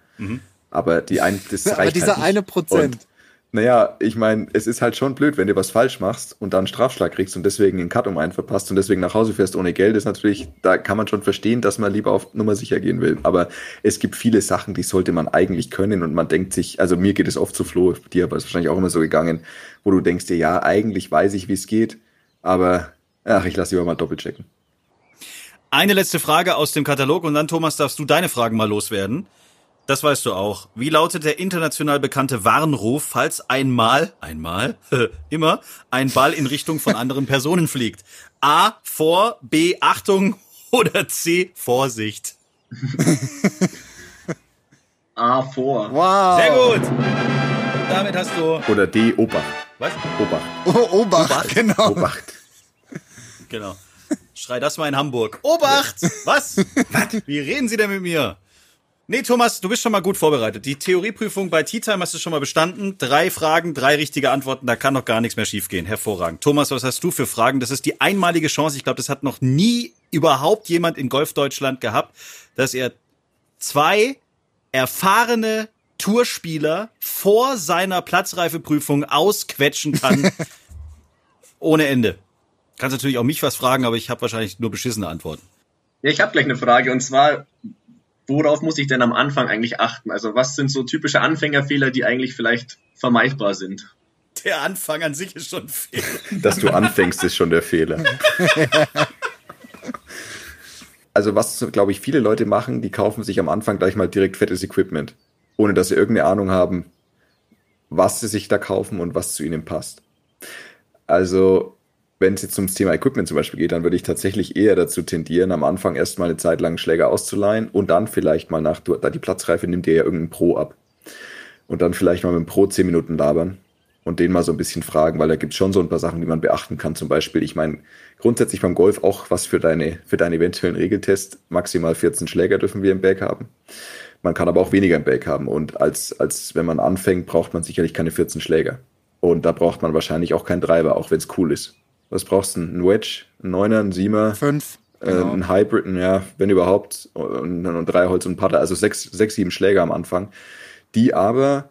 Aber die ein, das Aber reicht dieser halt nicht. eine Prozent. Und, naja, ich meine, es ist halt schon blöd, wenn du was falsch machst und dann einen Strafschlag kriegst und deswegen einen Cut um einen verpasst und deswegen nach Hause fährst ohne Geld, ist natürlich, da kann man schon verstehen, dass man lieber auf Nummer sicher gehen will. Aber es gibt viele Sachen, die sollte man eigentlich können und man denkt sich, also mir geht es oft zu Flo, dir aber ist wahrscheinlich auch immer so gegangen, wo du denkst dir, ja, eigentlich weiß ich, wie es geht, aber ach, ich lasse lieber mal doppelchecken. Eine letzte Frage aus dem Katalog und dann, Thomas, darfst du deine Fragen mal loswerden. Das weißt du auch. Wie lautet der international bekannte Warnruf, falls einmal, einmal, immer, ein Ball in Richtung von anderen Personen fliegt? A, vor, B, Achtung oder C, Vorsicht? A vor. Wow. Sehr gut. Damit hast du, Oder D, Obacht. was? Obacht. Oh, Obacht, genau. Obacht. Genau. Schrei das mal in Hamburg. Obacht! Was? Wie reden Sie denn mit mir? Nee, Thomas, du bist schon mal gut vorbereitet. Die Theorieprüfung bei Tea Time hast du schon mal bestanden. Drei Fragen, drei richtige Antworten, da kann doch gar nichts mehr schiefgehen. Hervorragend. Thomas, was hast du für Fragen? Das ist die einmalige Chance. Ich glaube, das hat noch nie überhaupt jemand in Golfdeutschland gehabt, dass er zwei erfahrene Tourspieler vor seiner Platzreifeprüfung ausquetschen kann. ohne Ende. Kannst natürlich auch mich was fragen, aber ich habe wahrscheinlich nur beschissene Antworten. Ja, ich habe gleich eine Frage und zwar, worauf muss ich denn am Anfang eigentlich achten? Also was sind so typische Anfängerfehler, die eigentlich vielleicht vermeidbar sind? Der Anfang an sich ist schon fehl. Dass du anfängst, ist schon der Fehler. Also was, glaube ich, viele Leute machen, die kaufen sich am Anfang gleich mal direkt fettes Equipment, ohne dass sie irgendeine Ahnung haben, was sie sich da kaufen und was zu ihnen passt. Also wenn es jetzt ums Thema Equipment zum Beispiel geht, dann würde ich tatsächlich eher dazu tendieren, am Anfang erstmal eine Zeit lang Schläger auszuleihen und dann vielleicht mal nach, da die Platzreife nimmt dir ja irgendein Pro ab. Und dann vielleicht mal mit dem Pro 10 Minuten labern und den mal so ein bisschen fragen, weil da gibt es schon so ein paar Sachen, die man beachten kann. Zum Beispiel, ich meine, grundsätzlich beim Golf auch was für deine, für deinen eventuellen Regeltest. Maximal 14 Schläger dürfen wir im Bag haben. Man kann aber auch weniger im Bag haben. Und als, als wenn man anfängt, braucht man sicherlich keine 14 Schläger. Und da braucht man wahrscheinlich auch keinen Driver, auch wenn es cool ist. Was brauchst du? Ein Wedge, ein Neuner, ein Siemer, Fünf. äh, Genau. ein Hybrid, ja, wenn überhaupt, und, und drei Holz und ein Putter, also sechs, sechs, sieben Schläger am Anfang, die aber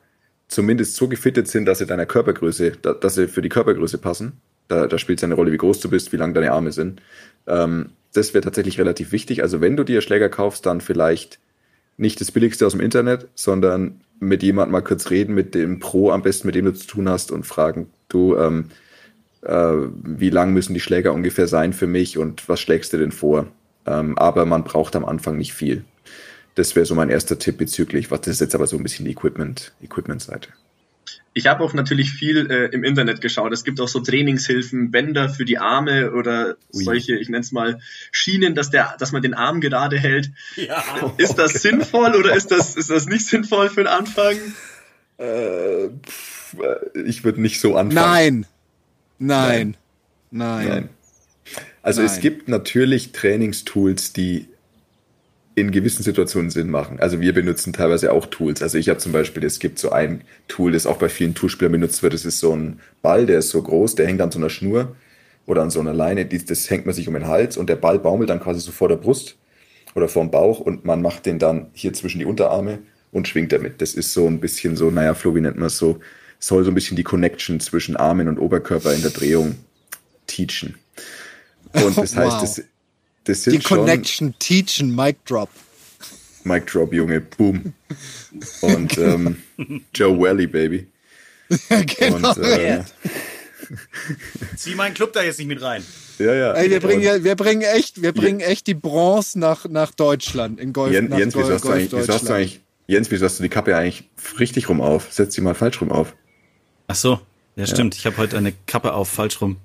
zumindest so gefittet sind, dass sie deiner Körpergröße, da- dass sie für die Körpergröße passen Da, da spielt es eine Rolle, wie groß du bist, wie lang deine Arme sind. Ähm, das wäre tatsächlich relativ wichtig. Also wenn du dir Schläger kaufst, dann vielleicht nicht das Billigste aus dem Internet, sondern mit jemandem mal kurz reden, mit dem Pro am besten, mit dem du zu tun hast und fragen, du, ähm, äh, wie lang müssen die Schläger ungefähr sein für mich und was schlägst du denn vor? Ähm, aber man braucht am Anfang nicht viel. Das wäre so mein erster Tipp bezüglich, was das ist jetzt aber so ein bisschen die Equipment, Equipment-Seite. Ich habe auch natürlich viel äh, im Internet geschaut. Es gibt auch so Trainingshilfen, Bänder für die Arme oder Ui. solche, ich nenne es mal Schienen, dass der, dass man den Arm gerade hält. Ja. Ist das okay. sinnvoll oder ist das, ist das nicht sinnvoll für den Anfang? Äh, ich würde nicht so anfangen. Nein. Nein. Nein. Nein. Also Nein. es gibt natürlich Trainingstools, die in gewissen Situationen Sinn machen. Also wir benutzen teilweise auch Tools. Also ich habe zum Beispiel, es gibt so ein Tool, das auch bei vielen Toolspielern benutzt wird. Das ist so ein Ball, der ist so groß, der hängt an so einer Schnur oder an so einer Leine. Das hängt man sich um den Hals und der Ball baumelt dann quasi so vor der Brust oder vor dem Bauch und man macht den dann hier zwischen die Unterarme und schwingt damit. Das ist so ein bisschen so, naja, Flo, wie nennt man es so, soll so ein bisschen die Connection zwischen Armen und Oberkörper in der Drehung teachen. Und das heißt, wow. das, das sind Die Connection teachen, Mic Drop. Mic Drop, Junge, boom. Und ähm, Joe Welly, Baby. genau. Und, äh, Zieh meinen Club da jetzt nicht mit rein. Ja, ja. Ey, wir bringen, wir bringen echt, wir bringen echt die Bronze nach, nach Deutschland in Golf. Jens, Jens, Golf, wieso, hast du eigentlich, Jens, wieso hast du die Kappe eigentlich richtig rum auf? Setz sie mal falsch rum auf. Ach so, ja, stimmt. Ich habe heute eine Kappe auf falsch rum.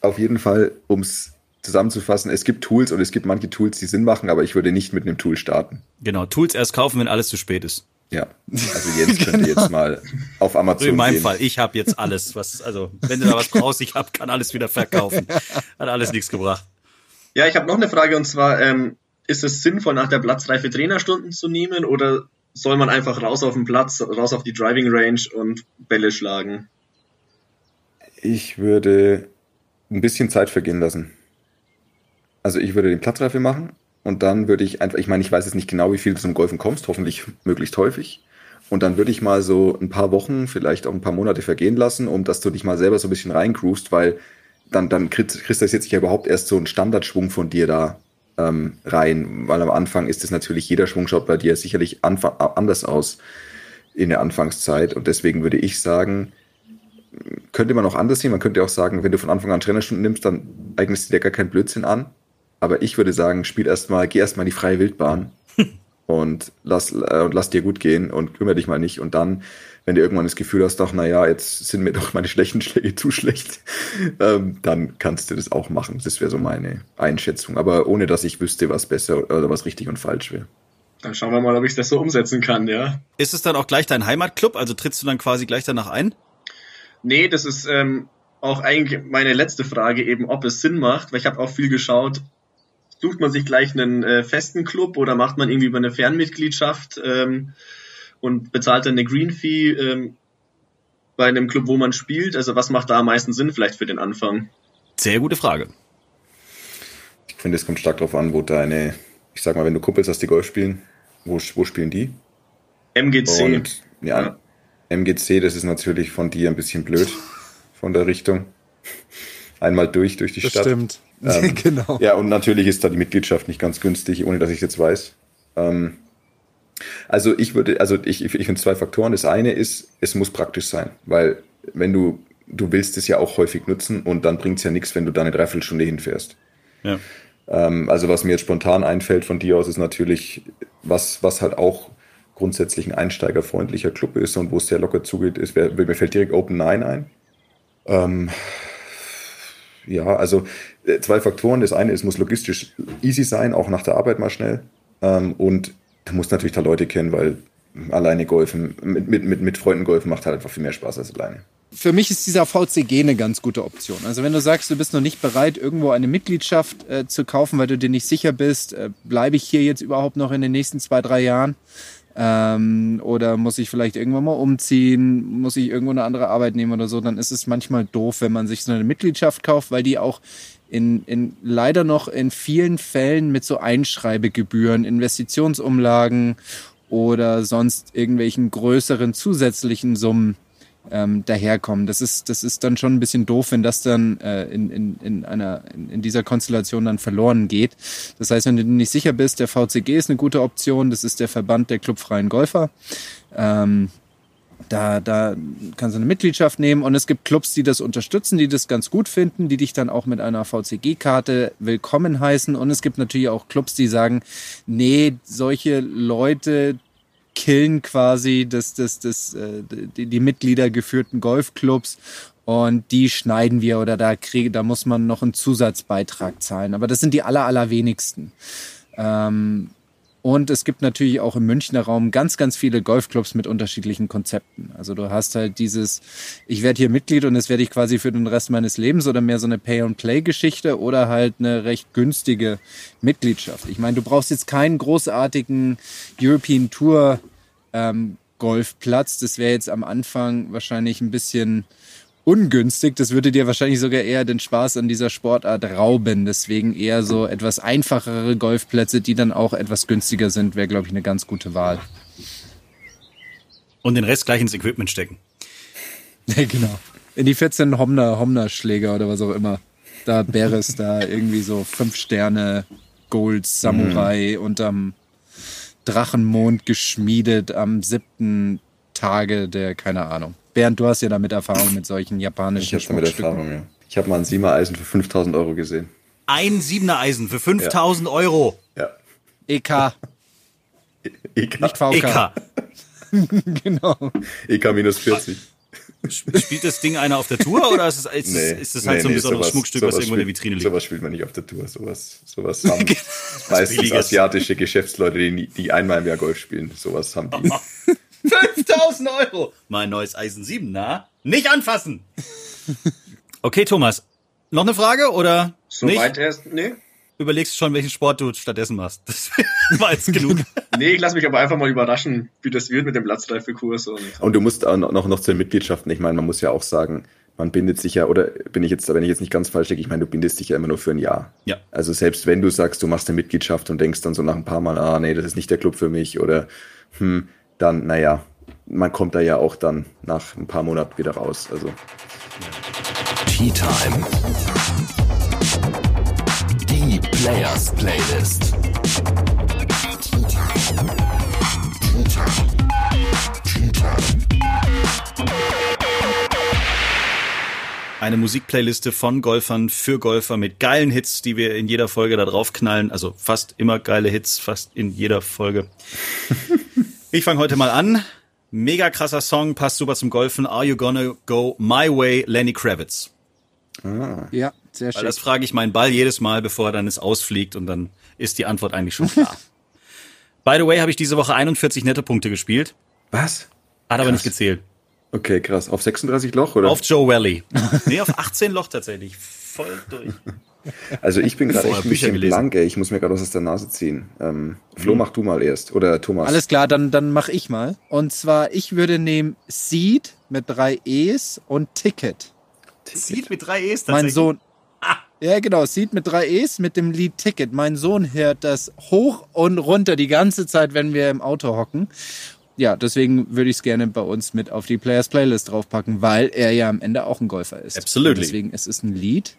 Auf jeden Fall, ums zusammenzufassen, es gibt Tools und es gibt manche Tools, die Sinn machen, aber ich würde nicht mit einem Tool starten. Genau, Tools erst kaufen, wenn alles zu spät ist. Ja, also Jens könnte genau. jetzt mal auf Amazon so In meinem gehen. Fall, ich habe jetzt alles, was, also wenn du da was brauchst, ich hab, kann alles wieder verkaufen. Hat alles nichts gebracht. Ja, ich habe noch eine Frage und zwar, ähm, ist es sinnvoll, nach der Platzreife Trainerstunden zu nehmen oder soll man einfach raus auf den Platz, raus auf die Driving Range und Bälle schlagen? Ich würde ein bisschen Zeit vergehen lassen. Also ich würde den Platzreife machen und dann würde ich einfach, ich meine, ich weiß jetzt nicht genau, wie viel du zum Golfen kommst, hoffentlich möglichst häufig. Und dann würde ich mal so ein paar Wochen, vielleicht auch ein paar Monate vergehen lassen, um dass du dich mal selber so ein bisschen reingroovst, weil dann, dann kristallisiert sich ja überhaupt erst so ein Standardschwung von dir da ähm, rein. Weil am Anfang ist es natürlich, jeder Schwung schaut bei dir sicherlich anders aus in der Anfangszeit. Und deswegen würde ich sagen, könnte man auch anders sehen. Man könnte auch sagen, wenn du von Anfang an Trainerstunden nimmst, dann eignest du dir gar keinen Blödsinn an. Aber ich würde sagen, spiel erstmal, geh erstmal in die freie Wildbahn und lass, äh, lass dir gut gehen und kümmere dich mal nicht. Und dann, wenn du irgendwann das Gefühl hast, doch, naja, jetzt sind mir doch meine schlechten Schläge zu schlecht, ähm, dann kannst du das auch machen. Das wäre so meine Einschätzung. Aber ohne dass ich wüsste, was besser oder was richtig und falsch wäre. Dann schauen wir mal, ob ich das so umsetzen kann, ja. Ist es dann auch gleich dein Heimatclub? Also trittst du dann quasi gleich danach ein? Nee, das ist ähm, auch eigentlich meine letzte Frage eben, ob es Sinn macht, weil ich habe auch viel geschaut, sucht man sich gleich einen äh, festen Club oder macht man irgendwie über eine Fernmitgliedschaft ähm, und bezahlt dann eine Green Fee ähm, bei einem Club, wo man spielt? Also was macht da am meisten Sinn vielleicht für den Anfang? Sehr gute Frage. Ich finde, es kommt stark darauf an, wo deine, ich sag mal, wenn du Kumpels hast, die Golf spielen, wo, wo spielen die? MGC. Und, ja, ja, MGC, das ist natürlich von dir ein bisschen blöd, von der Richtung. Einmal durch, durch die das Stadt. Stimmt. Ähm, genau. Ja, und natürlich ist da die Mitgliedschaft nicht ganz günstig, ohne dass ich es jetzt weiß. Ähm, also ich würde, also ich, ich finde zwei Faktoren. Das eine ist, es muss praktisch sein, weil wenn du, du willst es ja auch häufig nutzen und dann bringt es ja nichts, wenn du da eine Dreiviertelstunde hinfährst. Ja. Ähm, also was mir jetzt spontan einfällt von dir aus, ist natürlich, was, was halt auch grundsätzlich ein einsteigerfreundlicher Club ist und wo es sehr locker zugeht, ist, mir fällt direkt Open 9 ein. Ähm, ja, also äh, zwei Faktoren. Das eine ist, muss logistisch easy sein, auch nach der Arbeit mal schnell. Ähm, und du musst natürlich da Leute kennen, weil alleine golfen, mit, mit, mit, mit Freunden golfen macht halt einfach viel mehr Spaß als alleine. Für mich ist dieser VCG eine ganz gute Option. Also wenn du sagst, du bist noch nicht bereit, irgendwo eine Mitgliedschaft äh, zu kaufen, weil du dir nicht sicher bist, äh, bleibe ich hier jetzt überhaupt noch in den nächsten zwei, drei Jahren? Ähm, oder muss ich vielleicht irgendwann mal umziehen, muss ich irgendwo eine andere Arbeit nehmen oder so, dann ist es manchmal doof, wenn man sich so eine Mitgliedschaft kauft, weil die auch in, in leider noch in vielen Fällen mit so Einschreibegebühren, Investitionsumlagen oder sonst irgendwelchen größeren zusätzlichen Summen ähm, daherkommen. Das ist, das ist dann schon ein bisschen doof, wenn das dann äh, in, in, in, einer, in, in dieser Konstellation dann verloren geht. Das heißt, wenn du nicht sicher bist, der VCG ist eine gute Option, das ist der Verband der clubfreien Golfer. Ähm, da, da kannst du eine Mitgliedschaft nehmen und es gibt Clubs, die das unterstützen, die das ganz gut finden, die dich dann auch mit einer VCG-Karte willkommen heißen. Und es gibt natürlich auch Clubs, die sagen, nee, solche Leute killen quasi das, das, das, äh, die, die Mitglieder geführten Golfclubs und die schneiden wir oder da kriege, da muss man noch einen Zusatzbeitrag zahlen. Aber das sind die aller, allerwenigsten. Ähm, und es gibt natürlich auch im Münchner Raum ganz, ganz viele Golfclubs mit unterschiedlichen Konzepten. Also du hast halt dieses, ich werde hier Mitglied und das werde ich quasi für den Rest meines Lebens oder mehr so eine Pay-and-Play-Geschichte oder halt eine recht günstige Mitgliedschaft. Ich meine, du brauchst jetzt keinen großartigen European Tour ähm, Golfplatz. Das wäre jetzt am Anfang wahrscheinlich ein bisschen ungünstig. Das würde dir wahrscheinlich sogar eher den Spaß an dieser Sportart rauben. Deswegen eher so etwas einfachere Golfplätze, die dann auch etwas günstiger sind, wäre, glaube ich, eine ganz gute Wahl. Und den Rest gleich ins Equipment stecken. Ja, genau. In die 14 Homner, Homner-Schläger oder was auch immer. Da Beres, da irgendwie so fünf Sterne Gold Samurai mhm. unterm Drachenmond geschmiedet am siebten Tage der, keine Ahnung. Bernd, du hast ja damit Erfahrung mit solchen japanischen Ich habe damit Erfahrung, ja. Ich habe mal ein Siebener Eisen für 5000 Euro gesehen. Ein Siebener Eisen für 5000 ja. Euro? Ja. EK. EK. Nicht VK. EK. genau. EK minus 40. Spielt das Ding einer auf der Tour oder ist es, ist, nee, ist halt nee, so ein besonderes sowas, Schmuckstück, sowas was irgendwo in der Vitrine liegt? Sowas spielt man nicht auf der Tour. Sowas, sowas haben meistens asiatische Geschäftsleute, die, die einmal im Jahr Golf spielen. Sowas haben die. 5000 Euro. Mein neues Eisen 7, na? Nicht anfassen. Okay, Thomas. Noch eine Frage oder? Soweit erst, nee. Überlegst du schon, welchen Sport du stattdessen machst? Das war jetzt genug. nee, ich lasse mich aber einfach mal überraschen, wie das wird mit dem Platzreifekurs. Und, und du musst auch noch, noch zu den Mitgliedschaften. Ich meine, man muss ja auch sagen, man bindet sich ja, oder bin ich jetzt, wenn ich jetzt nicht ganz falsch denke, ich meine, du bindest dich ja immer nur für ein Jahr. Ja. Also selbst wenn du sagst, du machst eine Mitgliedschaft und denkst dann so nach ein paar Mal, ah, nee, das ist nicht der Club für mich oder hm, dann, naja, man kommt da ja auch dann nach ein paar Monaten wieder raus. Also. Tea Time. Die Players Playlist. Eine Musikplayliste von Golfern für Golfer mit geilen Hits, die wir in jeder Folge da drauf knallen. Also fast immer geile Hits, fast in jeder Folge. Ich fange heute mal an. Mega krasser Song, passt super zum Golfen. Are You Gonna Go My Way, Lenny Kravitz. Ah. Ja, sehr schön. Weil das frage ich meinen Ball jedes Mal, bevor er dann es ausfliegt und dann ist die Antwort eigentlich schon klar. By the way, habe ich diese Woche 41 Nettopunkte gespielt. Was? Hat aber nicht gezählt. Okay, krass. Auf 36 Loch, oder? Auf Joe Valley. nee, auf 18 Loch tatsächlich. Voll durch. Also ich bin gerade echt ein bisschen gelesen. blank, ey. Ich muss mir gerade was aus der Nase ziehen. Ähm, Flo, mhm. mach du mal erst. Oder Thomas. Alles klar, dann, dann mach ich mal. Und zwar, ich würde nehmen Seed mit drei E's und Ticket. Ticket. Seed mit drei E's Mein Sohn. Ah. Ja, genau. Seed mit drei E's mit dem Lied Ticket. Mein Sohn hört das hoch und runter die ganze Zeit, wenn wir im Auto hocken. Ja, deswegen würde ich es gerne bei uns mit auf die Players Playlist draufpacken, weil er ja am Ende auch ein Golfer ist. Absolut. Deswegen ist es ein Lied,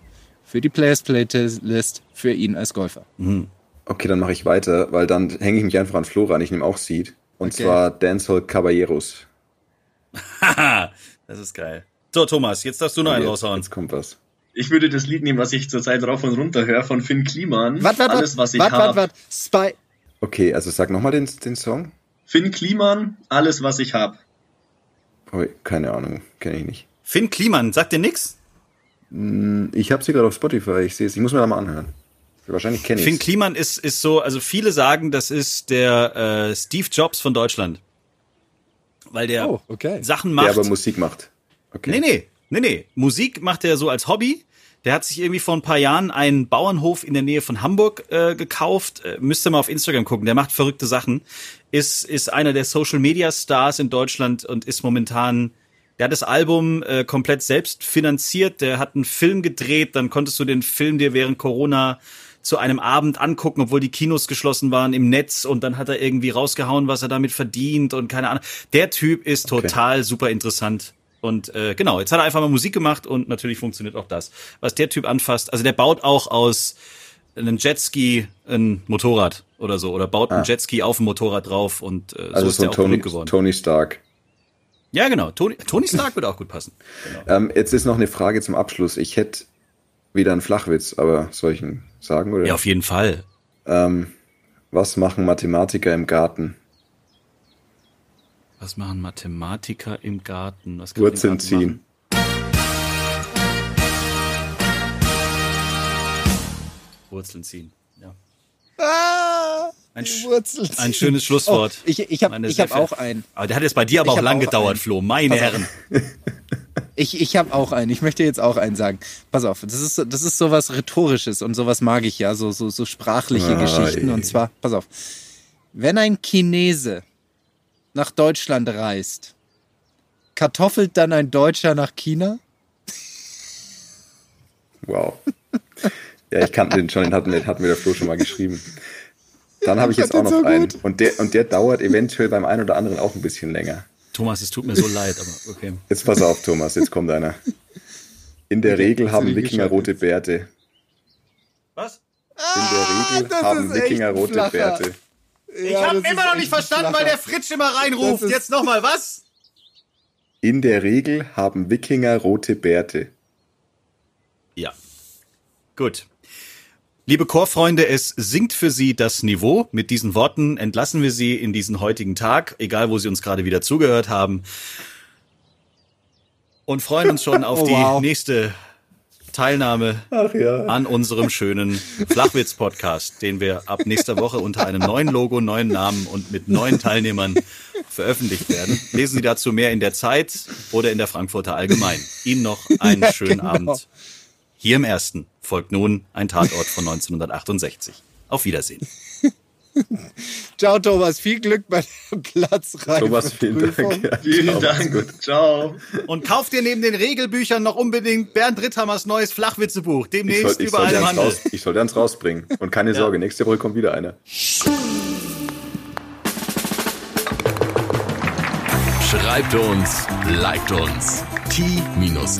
für die Players Playlist für ihn als Golfer. Mhm. Okay, dann mache ich weiter, weil dann hänge ich mich einfach an Flo ran. Ich nehme auch Seed. Und okay. zwar Dancehall Caballeros. Haha, das ist geil. So, Thomas, jetzt darfst du noch einen jetzt, raushauen. Jetzt kommt was. Ich würde das Lied nehmen, was ich zurzeit rauf und runter höre, von Finn Kliman. Warte, warte, Alles, was ich habe. Spy. Okay, also sag nochmal den, den Song. Finn Kliman, Alles, was ich habe. Oh, keine Ahnung, kenne ich nicht. Finn Kliman, sagt dir nix? Hm, ich habe sie gerade auf Spotify. Ich sehe es. Ich muss mir da mal anhören. Wahrscheinlich kenne ich Finn Kliman ist, ist so, also viele sagen, das ist der äh, Steve Jobs von Deutschland. Weil der oh, okay. Sachen macht. Der aber Musik macht. Okay. Nee, nee, nee, nee. Musik macht er so als Hobby. Der hat sich irgendwie vor ein paar Jahren einen Bauernhof in der Nähe von Hamburg äh, gekauft. Äh, müsst ihr mal auf Instagram gucken. Der macht verrückte Sachen. Ist, ist einer der Social Media Stars in Deutschland und ist momentan der hat das Album äh, komplett selbst finanziert. Der hat einen Film gedreht. Dann konntest du den Film dir während Corona zu einem Abend angucken, obwohl die Kinos geschlossen waren im Netz. Und dann hat er irgendwie rausgehauen, was er damit verdient und keine Ahnung. Der Typ ist total okay. super interessant. Und äh, genau, jetzt hat er einfach mal Musik gemacht und natürlich funktioniert auch das. Was der Typ anfasst, also der baut auch aus einem Jetski ein Motorrad oder so oder baut einen Jetski auf ein Motorrad drauf und äh, so Also ist so der auch Tony, geworden. Tony Stark. Ja, genau. Tony, Tony Stark würde auch gut passen. Ähm, jetzt ist noch eine Frage zum Abschluss. Ich hätte wieder einen Flachwitz, aber soll ich ihn sagen? Oder? Ja, auf jeden Fall. Ähm, was machen Mathematiker im Garten? Was machen Mathematiker im Garten? Was Wurzeln Garten ziehen. machen? Wurzeln ziehen. Ja. Ah, Ein, ein schönes Schlusswort. Oh, ich ich habe hab auch einen. Aber der hat jetzt bei dir aber Ich auch lang auch gedauert, einen. Flo. Meine Pass. Herren. Ich, ich habe auch einen. Ich möchte jetzt auch einen sagen. Pass auf, das ist, so- das ist sowas Rhetorisches und sowas mag ich ja, so, so, so sprachliche Ah, Geschichten. ey. Und zwar, pass auf, wenn ein Chinese nach Deutschland reist, kartoffelt dann ein Deutscher nach China? Wow. Ja, ich kannte den schon, den hat, mir- hat mir der Flo schon mal geschrieben. Dann habe ich jetzt auch noch so einen. gut. Und der, und der dauert eventuell beim einen oder anderen auch ein bisschen länger. Thomas, es tut mir so leid, aber okay. Jetzt pass auf, Thomas, jetzt kommt einer. In der Regel haben Wikinger rote Bärte. Was? In der Regel das haben Wikinger rote flacher. Bärte. Ich habe immer noch nicht verstanden, weil der Fritsch immer reinruft. Jetzt nochmal, was? In der Regel haben Wikinger rote Bärte. Ja. Gut. Liebe Chorfreunde, es sinkt für Sie das Niveau. Mit diesen Worten entlassen wir Sie in diesen heutigen Tag, egal wo Sie uns gerade wieder zugehört haben. Und freuen uns schon auf Oh, die wow. nächste Teilnahme ja. an unserem schönen Flachwitz-Podcast, den wir ab nächster Woche unter einem neuen Logo, neuen Namen und mit neuen Teilnehmern veröffentlicht werden. Lesen Sie dazu mehr in der Zeit oder in der Frankfurter Allgemein. Ihnen noch einen schönen Genau. Abend. Hier im Ersten folgt nun ein Tatort von 1968. Auf Wiedersehen. Ciao, Thomas. Viel Glück bei der Platzreife. Thomas, vielen Dank. Ja, Vielen Dank. gut. Ciao. Und kauft ihr neben den Regelbüchern noch unbedingt Bernd Ritthammers neues Flachwitzebuch. Ich, Demnächst soll, überall im Handel. raus, ich sollte eins rausbringen. Und keine Sorge, nächste Woche kommt wieder einer. Schreibt uns, liked uns. t-time.golf